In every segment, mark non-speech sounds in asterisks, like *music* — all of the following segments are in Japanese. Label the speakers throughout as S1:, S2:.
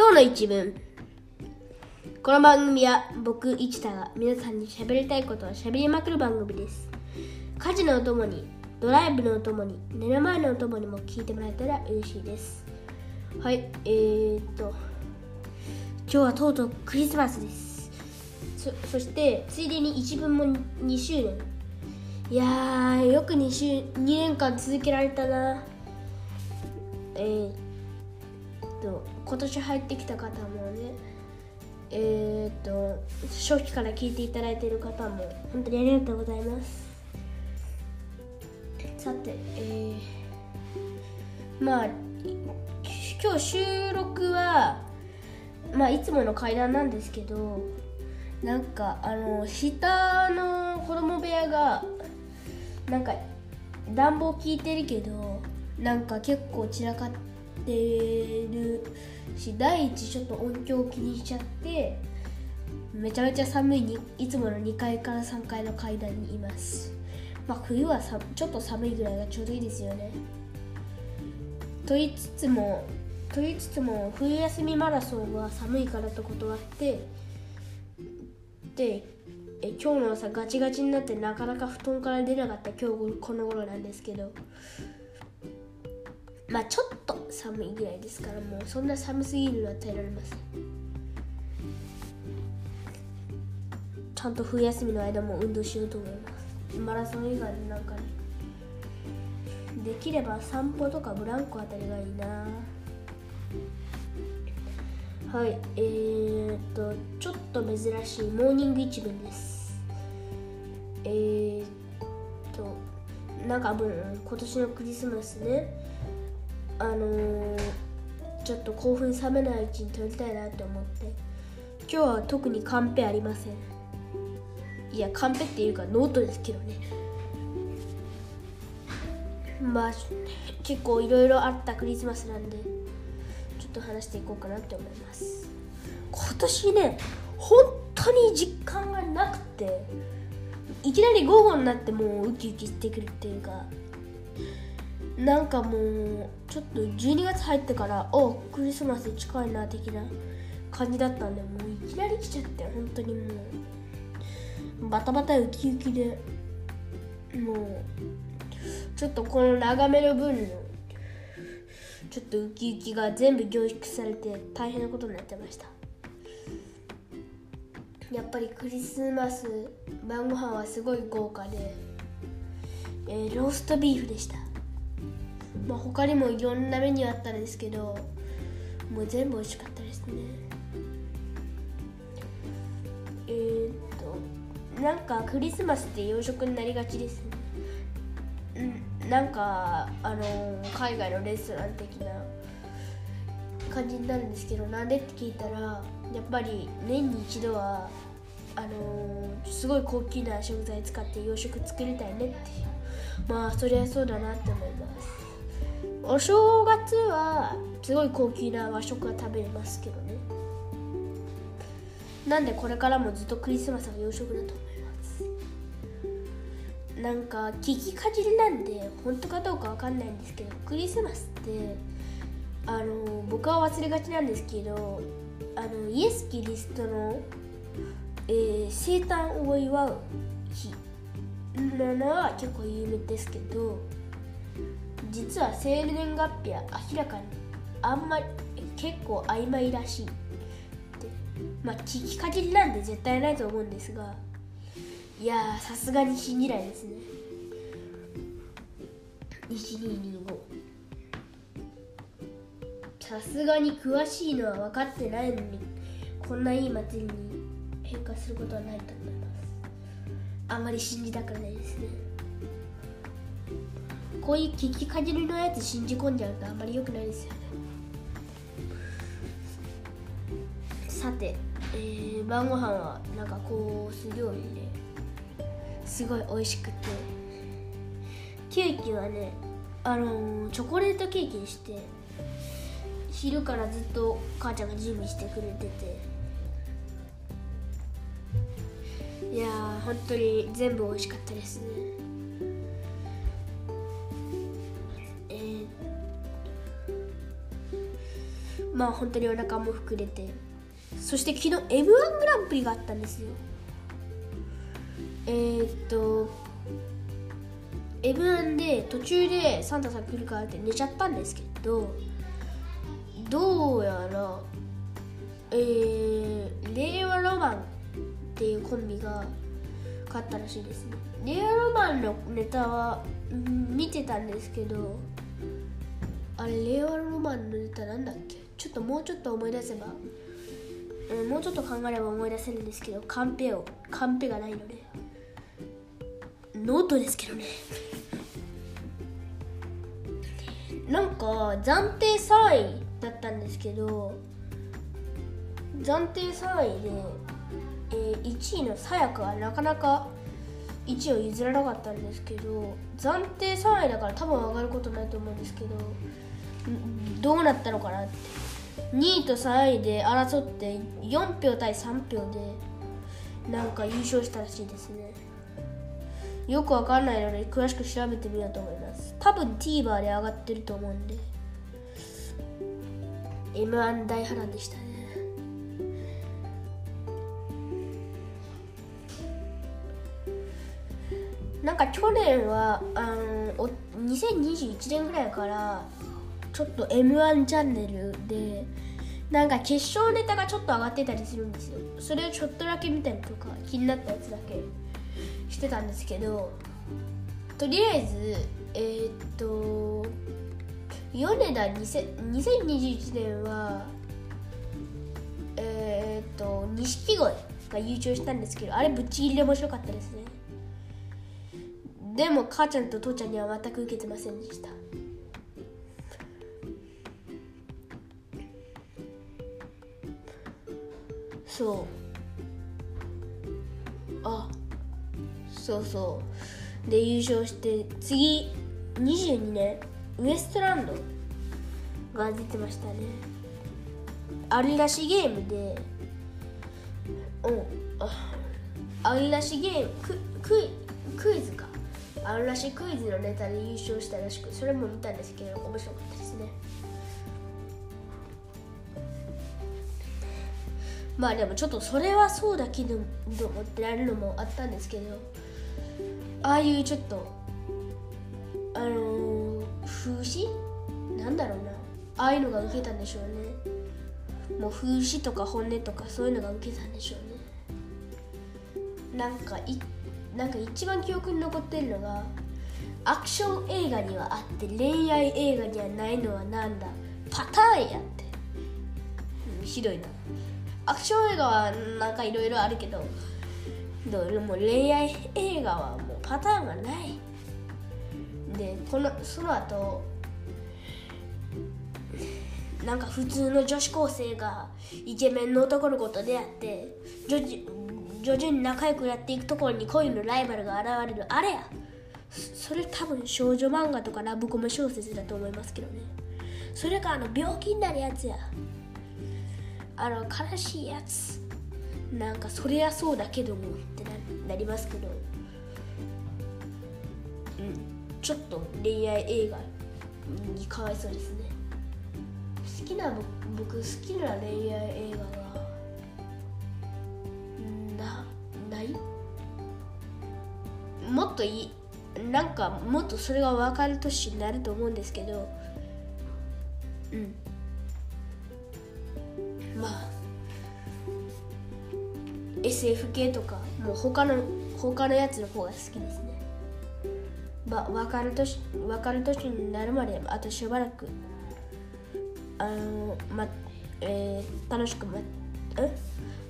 S1: 今日の一文。この番組は僕一太が皆さんに喋りたいことを喋りまくる番組です。家事のお供にドライブのお供に寝る前のお供にも聞いてもらえたら嬉しいです。はいえー、っと今日はとうとうクリスマスです。そそしてついでに一文も2周年。いやーよく 2, 週2年間続けられたな。えー、っと今年入ってきた方もねえー、っと初期から聞いていただいている方も本当にありがとうございます。さてえー、まあ今日収録はまあいつもの階段なんですけどなんかあの下の子供部屋がなんか暖房効いてるけどなんか結構散らかっててるし第一ちょっと音響を気にしちゃってめちゃめちゃ寒いにいつもの2階から3階の階段にいます。まあ冬はさちょっと寒いぐらいがちょうどいいですよね。と言いつつもと言いつつも冬休みマラソンは寒いからと断ってでえ今日の朝ガチガチになってなかなか布団から出なかった今日この頃なんですけどまあちょっと寒いぐらいですからもうそんな寒すぎるのは耐えられません。ちゃんと冬休みの間も運動しようと思いますマラソン以外でなんかね。できれば散歩とかブランコあたりがいいな。はいえー、っとちょっと珍しい。モーニング壱聞です。えー、っとなんか分今年のクリスマスね。あのー、ちょっと興奮冷めないうちに録りたいなって思って。今日は特にカンペありません。いやカンペっていうかノートですけどね。まあ結構いろいろあったクリスマスなんでちょっと話していこうかなって思います。今年ね本当に実感がなくていきなり午後になってもうウキウキしてくるっていうかなんかもうちょっと12月入ってからおクリスマス近いな的な感じだったんでもういきなり来ちゃって本当にもう。バタバタウキウキで。もうちょっとこの長めの分のちょっとウキウキが全部凝縮されて大変なことになってました。やっぱりクリスマス晩ご飯はすごい豪華で、えー、ローストビーフでした。まあ、他にもいろんなメニューあったんですけどもう全部美味しかったですね。えー、っとなんかクリスマスって洋食になりがちですね。なんかあの海外のレストラン的な感じになるんですけどなんでって聞いたらやっぱり年に一度はあのすごい高級な食材使って洋食作りたいねって。いうまあそりゃそうだなって思います。お正月はすごい高級な和食が食べれますけどね。なんでこれからもずっとクリスマスは洋食だと思います。なんか聞きかじりなんで本当かどうかわかんないんですけどクリスマスってあの僕は忘れがちなんですけどあのイエス・キリストの、えー、生誕を祝う日なのは結構有名ですけど実は生年月日は明らかにあんまり結構曖昧らしいまあ聞きかじりなんで絶対ないと思うんですがいやさすがに信じないですね。1225さすがに詳しいのは分かってないのにこんないい祭りに変化することはないと思います。あんまり信じたくないですねこういう聞きかじりのやつ信じ込んじゃうとあんまり良くないですよね。さて、えー、晩ご飯はなんかコース料理ですごい美味しくて。ケーキはねあのー、チョコレートケーキにして昼からずっと母ちゃんが準備してくれてて。いやー本当に全部美味しかったですね。まあ本当にお腹も膨れて。そして昨日 m 1グランプリがあったんですよ。えー、っと m 1で途中でサンタさん来るからって寝ちゃったんですけどどうやらえー、令和ロマンっていうコンビが勝ったらしいですね。令和ロマンのネタは見てたんですけどあれ令和ロマンのネタなんだっけ？ちょっともうちょっと思い出せば、うん、もうちょっと考えれば思い出せるんですけどカンペをカンペがないのでノートですけどね。なんか暫定3位だったんですけど暫定3位で、えー、1位のさやかはなかなか1位を譲らなかったんですけど暫定3位だから多分上がることないと思うんですけどどうなったのかなって。2位と3位で争って4票対3票でなんか優勝したらしいですね。よくわかんないので詳しく調べてみようと思います。多分 TVer で上がってると思うんで。M1 大波乱でしたね。なんか去年はあの2021年ぐらいからちょっと m 1チャンネルでなんか決勝ネタがちょっと上がってたりするんですよ。それをちょっとだけ見たりとか気になったやつだけしてたんですけどとりあえずえー、っと米田2021年はえー、っと錦鯉が優勝したんですけどあれぶっちぎりで面白かったですね。でも母ちゃんと父ちゃんには全く受けてませんでした。そう。あそうそう。で優勝して次22年ウエストランドが出てましたね。あるらしゲームでうんあるらしゲームクククイズか。あるらしクイズのネタで優勝したらしくそれも見たんですけど面白かったです。まあでもちょっとそれはそうだけどと思ってられるのもあったんですけどああいうちょっとあのー、風刺？なんだろうな。ああいうのが受けたんでしょうね。もう風刺とか本音とかそういうのが受けたんでしょうね。なんかいなんか一番記憶に残ってるのがアクション映画にはあって恋愛映画にはないのはなんだ？パターンやって、ひどいな。アクション映画はなんかいろいろあるけどどれも恋愛映画はもうパターンがない。でこのその後なんか普通の女子高生がイケメンの男の子と出会って徐々に仲良くやっていくところに恋のライバルが現れるあれや。それ多分少女漫画とかラブコメ小説だと思いますけどね。それかあの病気になるやつや。あの悲しいやつ。なんかそりゃそうだけどもってなりますけど。うんちょっと恋愛映画にかわいそうですね。好きな僕好きな恋愛映画はなない？もっといい？なんかもっとそれが分かる年になると思うんですけど。うん。まあ SF 系とかもう他の他のやつの方が好きですね。まあ分かる年分かる年になるまであとしばらくあのまえー、楽しくまえ？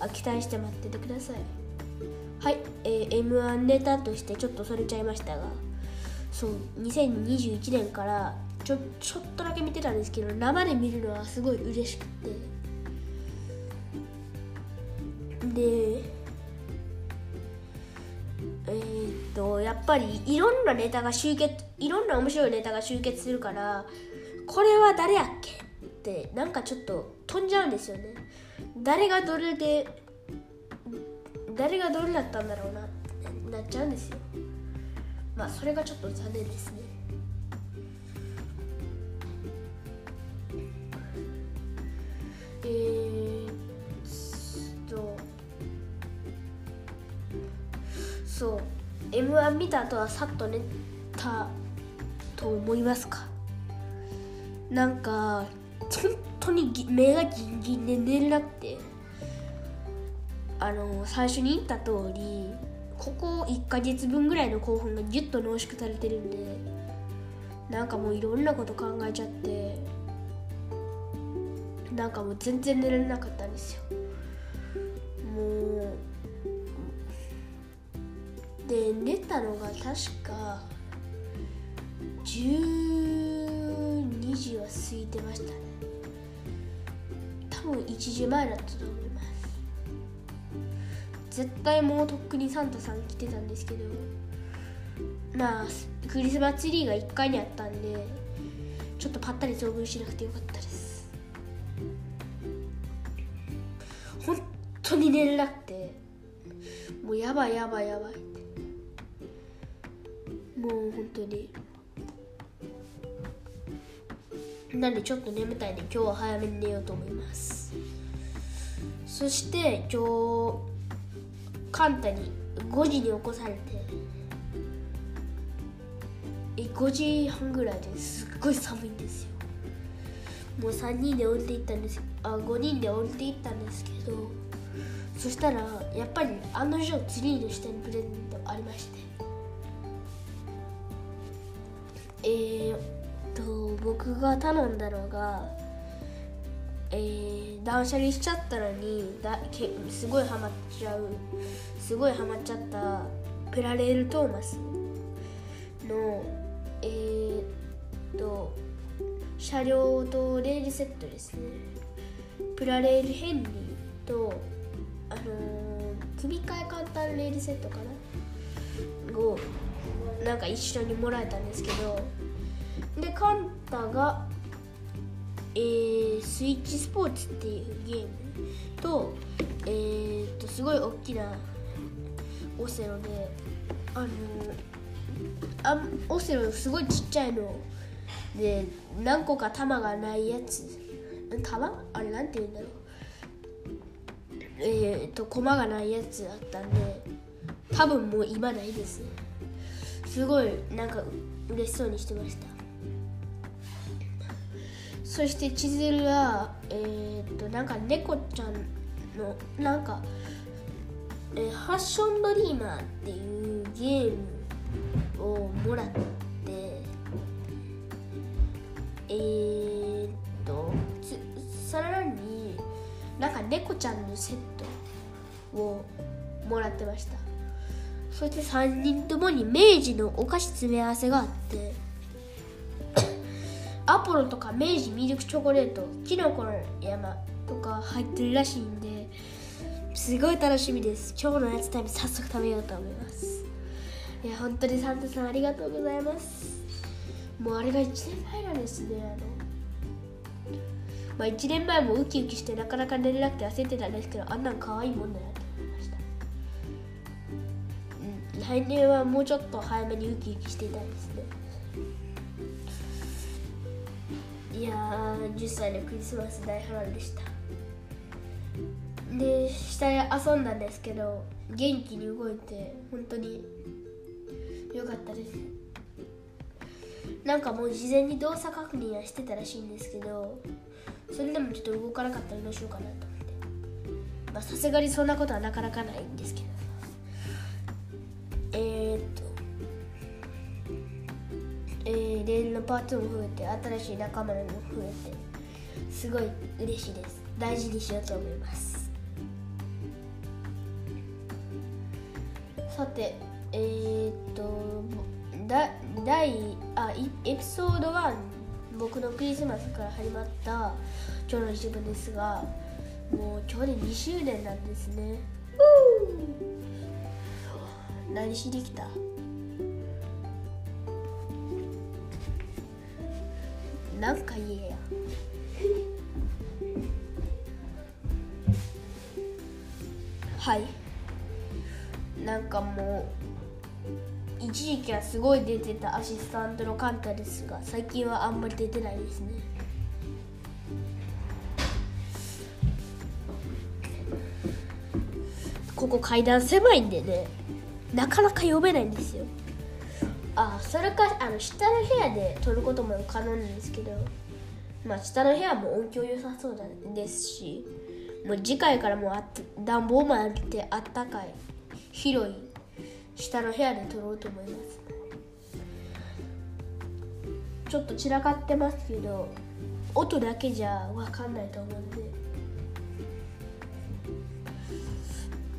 S1: あ期待して待っててください。はい、えー、m 1ネタとしてちょっとそれちゃいましたがそう2021年からちょちょっとだけ見てたんですけど生で見るのはすごい嬉しくて。でえー、っとやっぱりいろんなネタが集結いろんな面白いネタが集結するからこれは誰やっけってなんかちょっと飛んじゃうんですよね。誰がどれで誰がどれだったんだろうなってなっちゃうんですよ。まあそれがちょっと残念ですね。そう。m 1見た後はさっと寝たと思いますか？なんか本当に目がギンギンで寝れなくて。あの最初に言った通りここ1ヶ月分ぐらいの興奮がギュッと濃縮されてるんでなんかもういろんなこと考えちゃってなんかもう全然寝られなかったんですよ。確か12時は過ぎてましたね。多分1時前だったと思います。絶対もうとっくにサンタさん来てたんですけどまあクリスマスツリーが1階にあったんでちょっとぱったり遭遇しなくてよかったです。本当に寝れなくてもうやばいやばいやばい。もう本当に。なんでちょっと眠たいんで今日は早めに寝ようと思います。そして今日カンタに5時に起こされてえ5時半ぐらいです。っごい寒いんですよ。もう3人で降りていったんです。あ5人で降りていったんですけどそしたらやっぱり案の定ツリーの下にプレゼントありまして。えー、っと僕が頼んだのがえー、断捨離しちゃったのにだけすごいハマっちゃうすごいハマっちゃったプラレール・トーマスのえー、っと車両とレールセットですね。プラレール・ヘンリーとあのー、組み替え簡単レールセットかな？をなんか一緒にもらえたんですけどでカンタがえー、スイッチスポーツっていうゲームと,、えー、とすごい大きなオセロであのあオセロすごいちっちゃいので何個か玉がないやつ。玉あれなんて言うんだろう。えっ、と駒がないやつあったんで多分もう今ないですね。すごいなんか嬉しそうにしてました。そして千鶴はえー、っとなんか猫ちゃんのなんか、えー、ファッションドリーマーっていうゲームをもらってえー、っとさらになんか猫ちゃんのセットをもらってました。そして3人ともに明治のお菓子詰め合わせがあって *coughs* アポロとか明治ミルクチョコレートキノコの山とか入ってるらしいんですごい楽しみです。今日のやつタイム早速食べようと思います。いや本当にサンタさんありがとうございます。もうあれが1年前なんですねあの。まあ1年前もウキウキしてなかなか寝れなくて焦ってたんですけどあんなん可愛いもんだなと来年はもうちょっと早めにウキウキしていたいですねいやー10歳のクリスマス大波乱でした。で下で遊んだんですけど元気に動いて本当に良かったです。なんかもう事前に動作確認はしてたらしいんですけどそれでもちょっと動かなかったらどうしようかなと思って。まさすがにそんなことはなかなかないんですけど。えー、っとえー、レールのパーツも増えて新しい仲間も増えてすごい嬉しいです。大事にしようと思います。さてえー、っとだ第あエピソード1僕のクリスマスから始まった今日の一部ですがもう今日で2周年なんですね。何しに来た？なんか言えや。はい。なんかもう一時期はすごい出てたアシスタントのカンタですが最近はあんまり出てないですね。ここ階段狭いんでね。なかなか呼べないんですよ。あそれかあの下の部屋で撮ることも可能なんですけどまあ下の部屋も音響良さそうですしもう次回からもうあ暖房もあってあったかい広い下の部屋で撮ろうと思います。ちょっと散らかってますけど音だけじゃ分かんないと思うんで。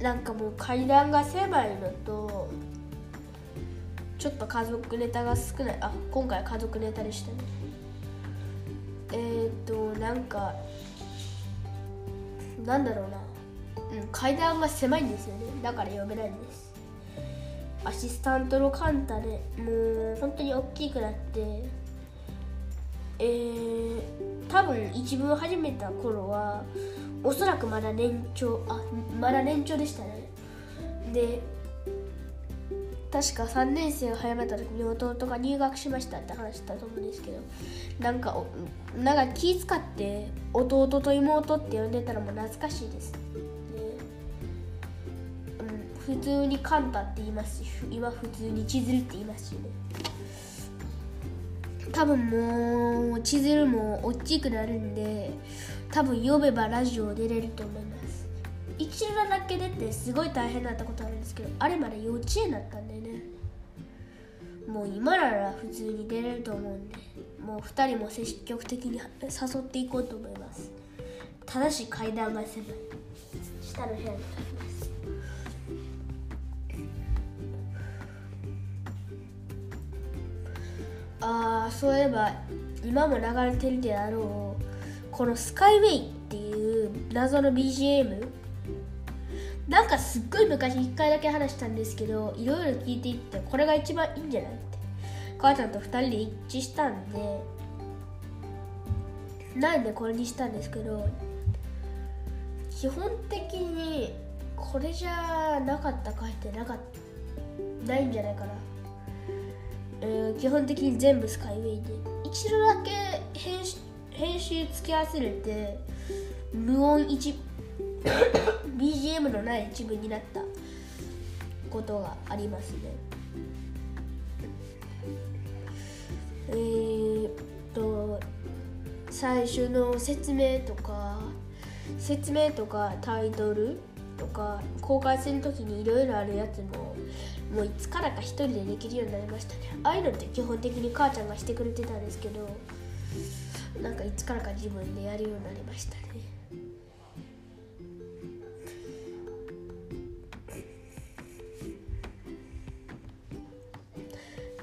S1: なんかもう階段が狭いのとちょっと家族ネタが少ない。あ今回家族ネタでしたね。えー、っとなんかなんだろうな、うん、階段が狭いんですよね。だから読めないんです。アシスタントのカンタでもう本当に大きくなってえー、多分一文始めた頃はおそらくまだ年長あまだ年長でしたね。で確か3年生が早めた時に弟が入学しましたって話したと思うんですけどなんかなんか気使って弟と妹って呼んでたらもう懐かしいです、ねうん、普通にカンタって言いますし今普通に千鶴って言いますしね。多分もう千鶴も大きくなるんで多分呼べばラジオ出れると思います。一話だけ出てすごい大変だったことあるんですけどあれまで幼稚園だったんでね。もう今なら普通に出れると思うんでもう2人も積極的に誘っていこうと思います。ただし階段が狭い。下の部屋にああそういえば今も流れてるであろうこのスカイウェイっていう謎の BGM なんかすっごい昔1回だけ話したんですけどいろいろ聞いていってこれが一番いいんじゃないって。母ちゃんと2人で一致したんでなんでこれにしたんですけど基本的にこれじゃなかった回ってなかないんじゃないかな、えー、基本的に全部スカイウェイで。一度だけ編集編集付き合わせれて無音一 BGM のない一部になったことがありますね。えー、っと最初の説明とか説明とかタイトルとか公開する時にいろいろあるやつももういつからか一人でできるようになりましたね。ああいうのって基本的に母ちゃんがしてくれてたんですけどなんかいつからか自分でやるようになりましたね。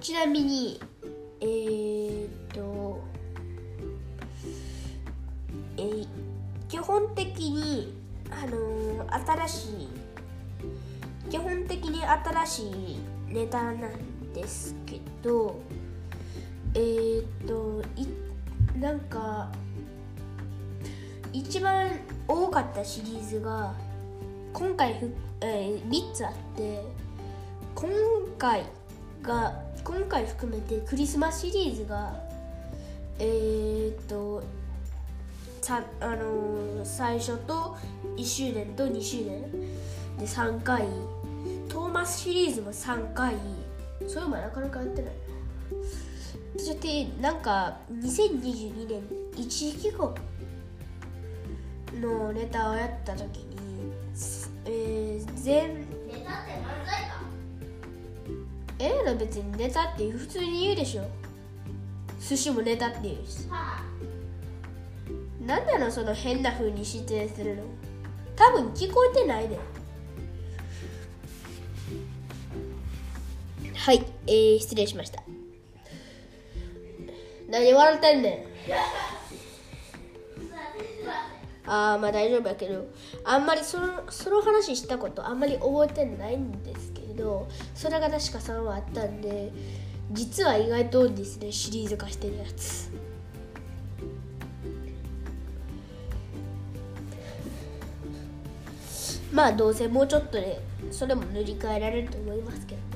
S1: ちなみにえー、っとえー、基本的にあのー、新しい基本的に新しいネタなんですけどえー、っと一なんか一番多かったシリーズが今回ふ、えー、3つあって今回が今回含めてクリスマスシリーズがえー、っとさあのー、最初と1周年と2周年で3回トーマスシリーズも3回。そういうのなかなかやってない。そしてなんか2022年一時帰国のネタをやった時に、えー、全ネタって漫才か。ええの別にネタって普通に言うでしょ。寿司もネタって言うし、はあ、なんなのその変な風に出演するの。多分聞こえてないではいえー、失礼しました。何笑ってんねん。ああまあ大丈夫やけどあんまりそのその話したことあんまり覚えてないんですけどそれが確か3話あったんで実は意外とですねシリーズ化してるやつ。まあどうせもうちょっとでそれも塗り替えられると思いますけど。ね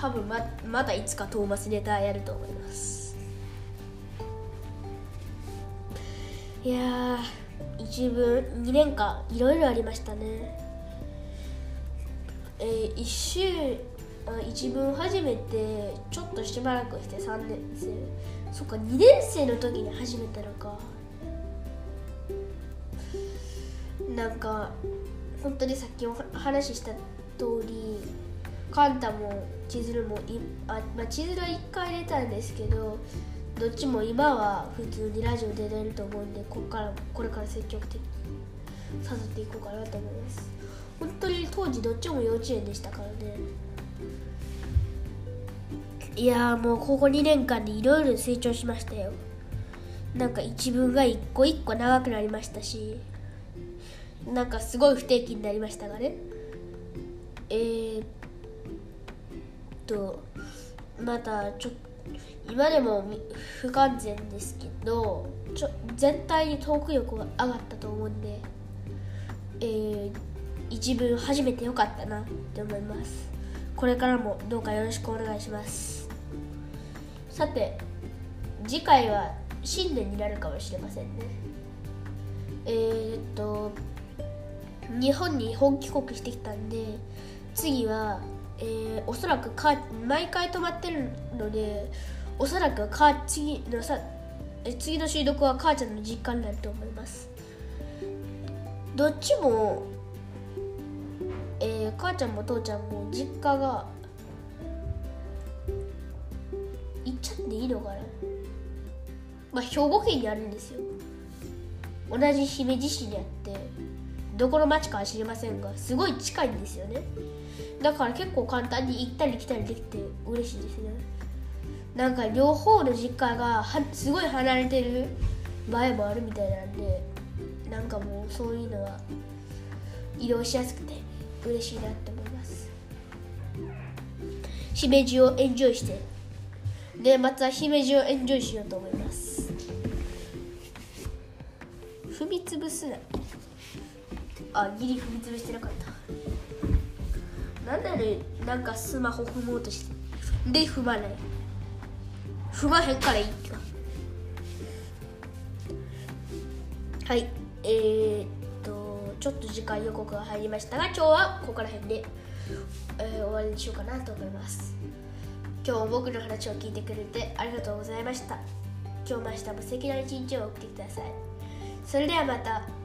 S1: 多分ままだいつかトーマスネタやると思います。いや一文2年間いろいろありましたね。えー、1週一文始めてちょっとしばらくして3年生。そっか2年生の時に始めたのか。なんか本当にさっきお話しした通りカンタも千鶴もいあ、まあ、千鶴は1回出たんですけどどっちも今は普通にラジオで出ると思うんでここからこれから積極的に誘っていこうかなと思います。本当に当時どっちも幼稚園でしたからね。いやもうここ2年間でいろいろ成長しましたよ。なんか一文が一個一個長くなりましたしなんかすごい不定期になりましたがね。えー、とまたちょ今でも不完全ですけどちょ全体にトーク力が上がったと思うんで、えー、一文初めてよかったなって思います。これからもどうかよろしくお願いします。さて次回は新年になるかもしれませんね。えー、っと日本に本帰国してきたんで次は、えー、おそらくか毎回泊まってるのでおそらくか次のさ次の収録は母ちゃんの実家になると思います。どっちも、えー、母ちゃんも父ちゃんも実家が行っちゃっていいのかな。まあ兵庫県にあるんですよ。同じ姫路市にあってどこの町かは知りませんがすごい近いんですよね。だから結構簡単に行ったり来たりできて嬉しいですね。なんか両方の実家がはすごい離れてる場合もあるみたいなんでなんかもうそういうのは移動しやすくて嬉しいなって思います。姫路をエンジョイして。年末は姫路をエンジョイしようと思います。踏みつぶすな。あギリ踏みつぶしてなかった。なんだねなんかスマホ踏もうとしてで踏まない。踏まへんからいいか。はい。えー、っとちょっと時間予告が入りましたが今日はここら辺で、えー、終わりにしようかなと思います。今日も僕の話を聞いてくれてありがとうございました。今日も明日も素敵な一日を送ってください。それではまた。